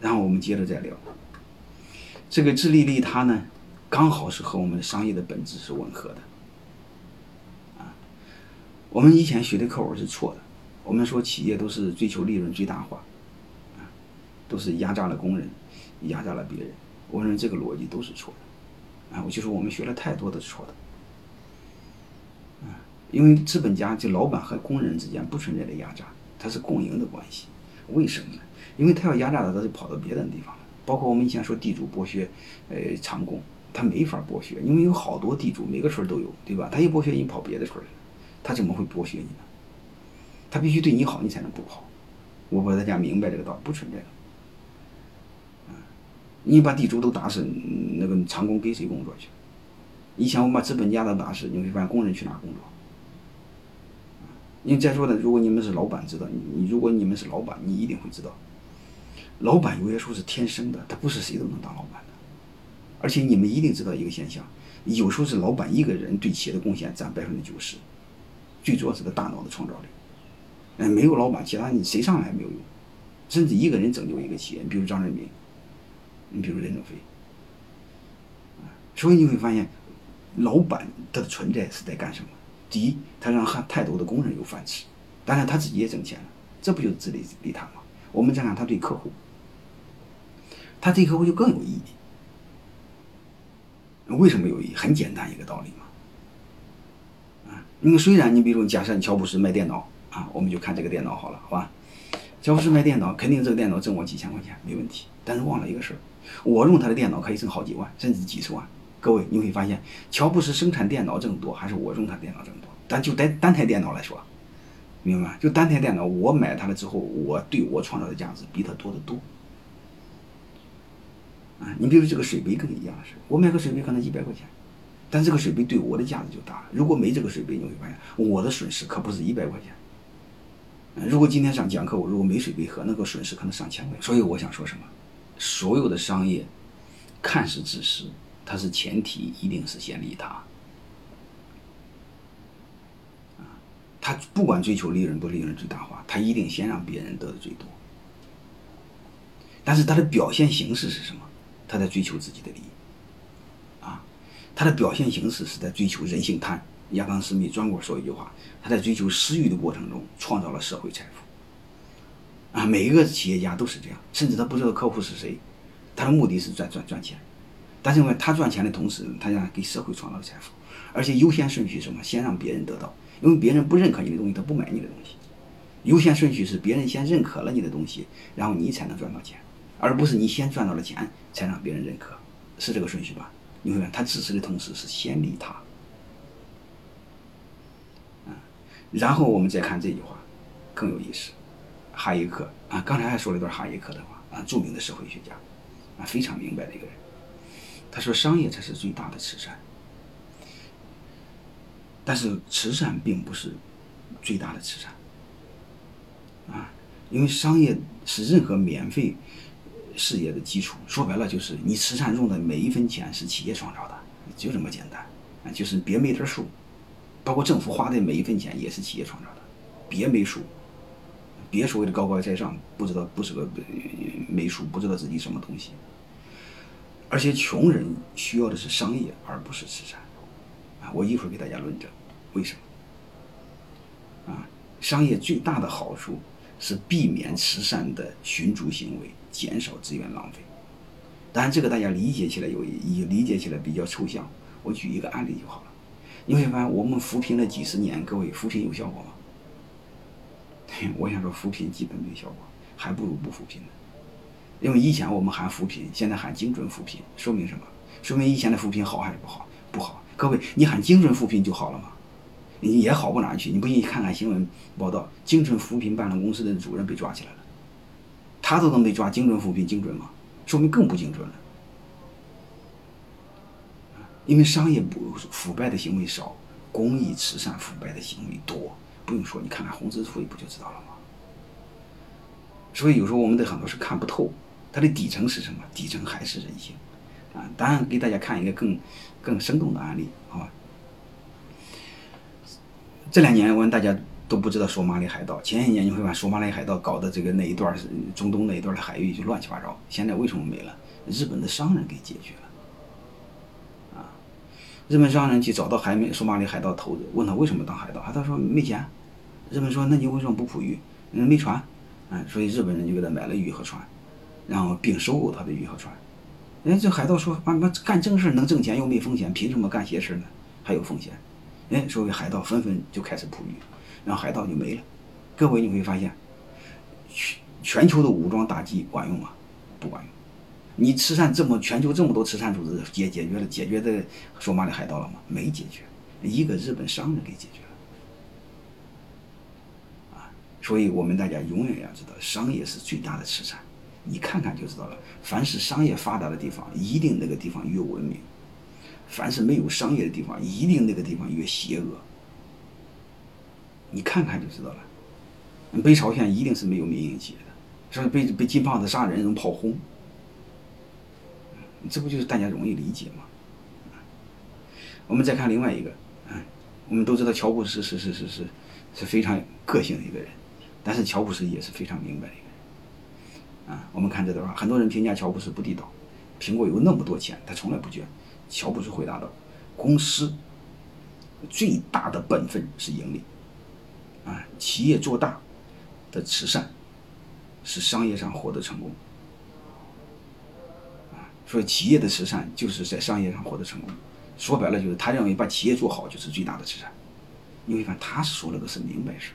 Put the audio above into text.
然后我们接着再聊。这个自利利他呢，刚好是和我们的商业的本质是吻合的。啊，我们以前学的课文是错的，我们说企业都是追求利润最大化，啊，都是压榨了工人，压榨了别人。我认为这个逻辑都是错的，啊，我就说我们学了太多的错的。啊，因为资本家就老板和工人之间不存在的压榨，它是共赢的关系。为什么呢？因为他要压榨他，他就跑到别的地方了。包括我们以前说地主剥削，呃，长工，他没法剥削，因为有好多地主，每个村都有，对吧？他一剥削，你跑别的村去了，他怎么会剥削你呢？他必须对你好，你才能不跑。我把大家明白这个道理，不存在的。你把地主都打死，那个长工给谁工作去？以前我们把资本家都打死，你会发现工人去哪工作？你再说呢，如果你们是老板，知道你，如果你们是老板，你一定会知道。老板有些时候是天生的，他不是谁都能当老板的。而且你们一定知道一个现象，有时候是老板一个人对企业的贡献占百分之九十，最主要是个大脑的创造力。嗯，没有老板，其他你谁上来没有用，甚至一个人拯救一个企业，你比如张仁敏，你比如任正非。所以你会发现，老板他的存在是在干什么？第一，他让很太多的工人有饭吃，当然他自己也挣钱了，这不就是自利利他吗？我们再看他对客户。他对客户就更有意义。为什么有意义？很简单一个道理嘛。啊，因为虽然你比如假设你乔布斯卖电脑啊，我们就看这个电脑好了，好吧？乔布斯卖电脑，肯定这个电脑挣我几千块钱没问题。但是忘了一个事儿，我用他的电脑可以挣好几万，甚至几十万。各位你会发现，乔布斯生产电脑挣多，还是我用他电脑挣多？但就单单台电脑来说，明白吗？就单台电脑，我买它了之后，我对我创造的价值比它多得多。啊，你比如这个水杯更一样的是，我买个水杯可能一百块钱，但这个水杯对我的价值就大了。如果没这个水杯，你会发现我的损失可不是一百块钱。如果今天上讲课，我如果没水杯喝，那个损失可能上千块。所以我想说什么？所有的商业看似自私，它是前提一定是先利他。啊，他不管追求利润不利润最大化，他一定先让别人得的最多。但是他的表现形式是什么？他在追求自己的利益，啊，他的表现形式是在追求人性贪。亚当·斯密专过说一句话：他在追求私欲的过程中创造了社会财富。啊，每一个企业家都是这样，甚至他不知道客户是谁，他的目的是赚赚赚钱。但是因为他赚钱的同时，他想给社会创造财富，而且优先顺序是什么？先让别人得到，因为别人不认可你的东西，他不买你的东西。优先顺序是别人先认可了你的东西，然后你才能赚到钱。而不是你先赚到了钱，才让别人认可，是这个顺序吧？你会看他自私的同时是先利他，啊，然后我们再看这句话，更有意思。哈耶克啊，刚才还说了一段哈耶克的话啊，著名的社会学家啊，非常明白的一个人。他说：“商业才是最大的慈善，但是慈善并不是最大的慈善啊，因为商业是任何免费。”事业的基础，说白了就是你慈善用的每一分钱是企业创造的，就这么简单啊！就是别没点数，包括政府花的每一分钱也是企业创造的，别没数，别所谓的高高在上，不知道不是个没数，不知道自己什么东西。而且穷人需要的是商业，而不是慈善啊！我一会儿给大家论证为什么啊？商业最大的好处是避免慈善的寻租行为。减少资源浪费，当然这个大家理解起来有也理解起来比较抽象。我举一个案例就好了。你会发现我们扶贫了几十年，各位扶贫有效果吗？我想说扶贫基本没效果，还不如不扶贫呢。因为以前我们喊扶贫，现在喊精准扶贫，说明什么？说明以前的扶贫好还是不好？不好。各位，你喊精准扶贫就好了吗？你也好不哪去。你不信看看新闻报道，精准扶贫办了公司的主任被抓起来了。他都能被抓，精准扶贫精准吗？说明更不精准了。因为商业不腐败的行为少，公益慈善腐败的行为多。不用说，你看看红十字会不就知道了吗？所以有时候我们的很多是看不透，它的底层是什么？底层还是人性啊！当然，给大家看一个更更生动的案例，好吧？这两年我跟大家都不知道索马里海盗。前些年你会把索马里海盗搞的这个那一段是中东那一段的海域就乱七八糟。现在为什么没了？日本的商人给解决了。啊，日本商人去找到海美索马里海盗头子，问他为什么当海盗，他说没钱。日本说那你为什么不捕鱼？嗯，没船。嗯，所以日本人就给他买了鱼和船，然后并收购他的鱼和船。哎，这海盗说啊，那干正事能挣钱又没风险，凭什么干邪事呢？还有风险。哎，所以海盗纷纷就开始捕鱼，然后海盗就没了。各位你会发现，全全球的武装打击管用吗？不管用。你慈善这么全球这么多慈善组织解解决了解决的索马里海盗了吗？没解决，一个日本商人给解决了。啊，所以我们大家永远要知道，商业是最大的慈善。你看看就知道了。凡是商业发达的地方，一定那个地方越文明。凡是没有商业的地方，一定那个地方越邪恶。你看看就知道了。北朝鲜一定是没有民营企业的，说被被金胖子杀人，人炮轰。这不就是大家容易理解吗？我们再看另外一个，嗯，我们都知道乔布斯是是是是是非常个性的一个人，但是乔布斯也是非常明白的。啊，我们看这段话，很多人评价乔布斯不地道。苹果有那么多钱，他从来不捐。乔布斯回答道：“公司最大的本分是盈利，啊，企业做大的慈善是商业上获得成功，啊，所以企业的慈善就是在商业上获得成功。说白了就是他认为把企业做好就是最大的慈善。你会发现他说了个是明白事